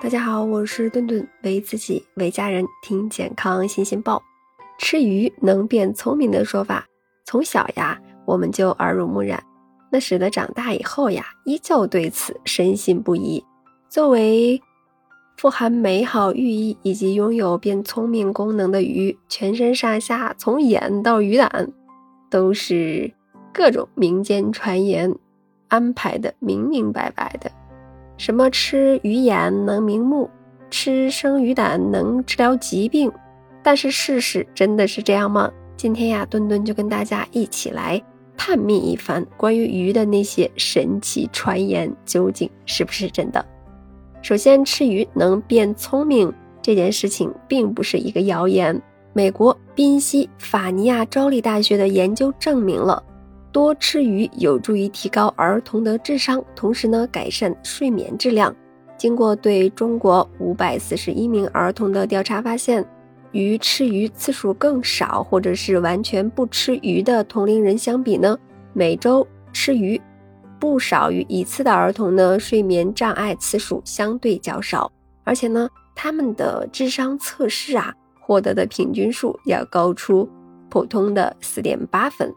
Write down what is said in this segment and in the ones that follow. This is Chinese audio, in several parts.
大家好，我是顿顿，为自己为家人听健康新鲜报。吃鱼能变聪明的说法，从小呀我们就耳濡目染，那使得长大以后呀依旧对此深信不疑。作为富含美好寓意以及拥有变聪明功能的鱼，全身上下从眼到鱼胆都是各种民间传言安排的明明白白的。什么吃鱼眼能明目，吃生鱼胆能治疗疾病？但是事实真的是这样吗？今天呀，墩墩就跟大家一起来探秘一番，关于鱼的那些神奇传言究竟是不是真的？首先，吃鱼能变聪明这件事情并不是一个谣言。美国宾夕法尼亚州立大学的研究证明了。多吃鱼有助于提高儿童的智商，同时呢改善睡眠质量。经过对中国五百四十一名儿童的调查发现，与吃鱼次数更少或者是完全不吃鱼的同龄人相比呢，每周吃鱼不少于一次的儿童呢，睡眠障碍次数相对较少，而且呢，他们的智商测试啊获得的平均数要高出普通的四点八分。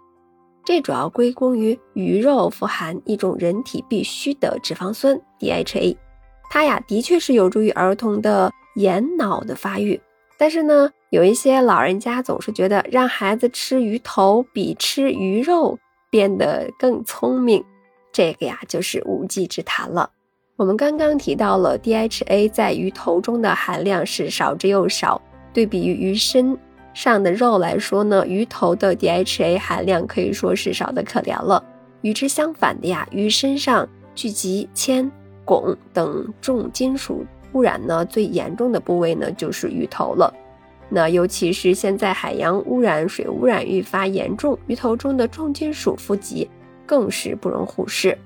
这主要归功于鱼肉富含一种人体必需的脂肪酸 DHA，它呀的确是有助于儿童的眼脑的发育。但是呢，有一些老人家总是觉得让孩子吃鱼头比吃鱼肉变得更聪明，这个呀就是无稽之谈了。我们刚刚提到了 DHA 在鱼头中的含量是少之又少，对比于鱼身。上的肉来说呢，鱼头的 DHA 含量可以说是少得可怜了。与之相反的呀，鱼身上聚集铅、汞等重金属污染呢，最严重的部位呢就是鱼头了。那尤其是现在海洋污染、水污染愈发严重，鱼头中的重金属富集更是不容忽视。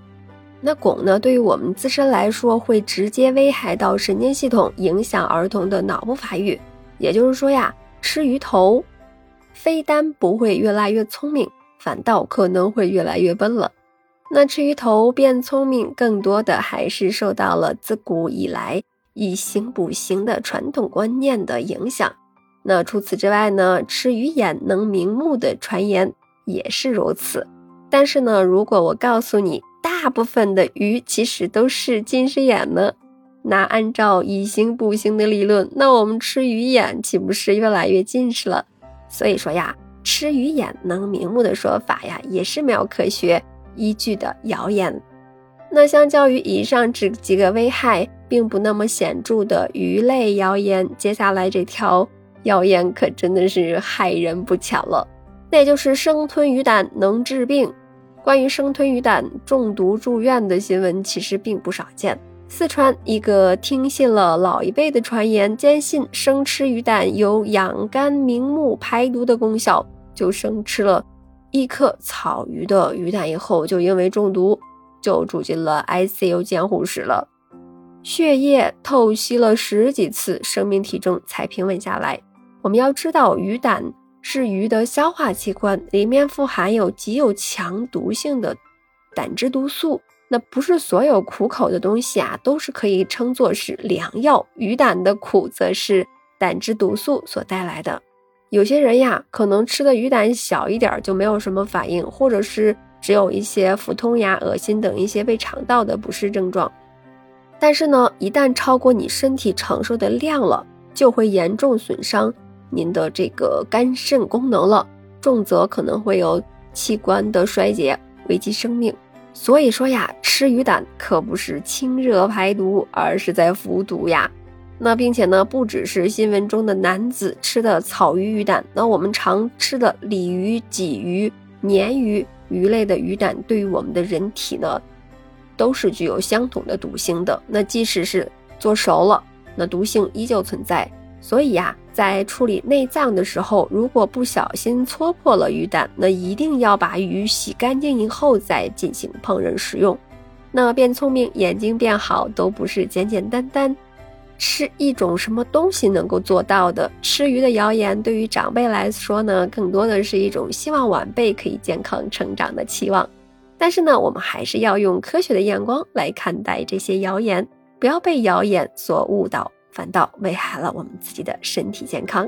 那汞呢，对于我们自身来说，会直接危害到神经系统，影响儿童的脑部发育。也就是说呀。吃鱼头，非但不会越来越聪明，反倒可能会越来越笨了。那吃鱼头变聪明，更多的还是受到了自古以来以形补形的传统观念的影响。那除此之外呢，吃鱼眼能明目的传言也是如此。但是呢，如果我告诉你，大部分的鱼其实都是近视眼呢？那按照以形补形的理论，那我们吃鱼眼岂不是越来越近视了？所以说呀，吃鱼眼能明目的说法呀，也是没有科学依据的谣言。那相较于以上这几个危害并不那么显著的鱼类谣言，接下来这条谣言可真的是害人不浅了，那就是生吞鱼胆能治病。关于生吞鱼胆中毒住院的新闻，其实并不少见。四川一个听信了老一辈的传言，坚信生吃鱼胆有养肝明目、排毒的功效，就生吃了一颗草鱼的鱼胆以后，就因为中毒，就住进了 ICU 监护室了，血液透析了十几次，生命体征才平稳下来。我们要知道，鱼胆是鱼的消化器官，里面富含有极有强毒性的胆汁毒素。那不是所有苦口的东西啊，都是可以称作是良药。鱼胆的苦，则是胆汁毒素所带来的。有些人呀，可能吃的鱼胆小一点就没有什么反应，或者是只有一些腹痛呀、恶心等一些胃肠道的不适症状。但是呢，一旦超过你身体承受的量了，就会严重损伤您的这个肝肾功能了，重则可能会有器官的衰竭，危及生命。所以说呀，吃鱼胆可不是清热排毒，而是在服毒呀。那并且呢，不只是新闻中的男子吃的草鱼鱼胆，那我们常吃的鲤鱼、鲫鱼、鲶鱼鱼类的鱼胆，对于我们的人体呢，都是具有相同的毒性的。那即使是做熟了，那毒性依旧存在。所以呀。在处理内脏的时候，如果不小心戳破了鱼胆，那一定要把鱼洗干净以后再进行烹饪食用。那变聪明、眼睛变好都不是简简单单吃一种什么东西能够做到的。吃鱼的谣言对于长辈来说呢，更多的是一种希望晚辈可以健康成长的期望。但是呢，我们还是要用科学的眼光来看待这些谣言。不要被谣言所误导，反倒危害了我们自己的身体健康。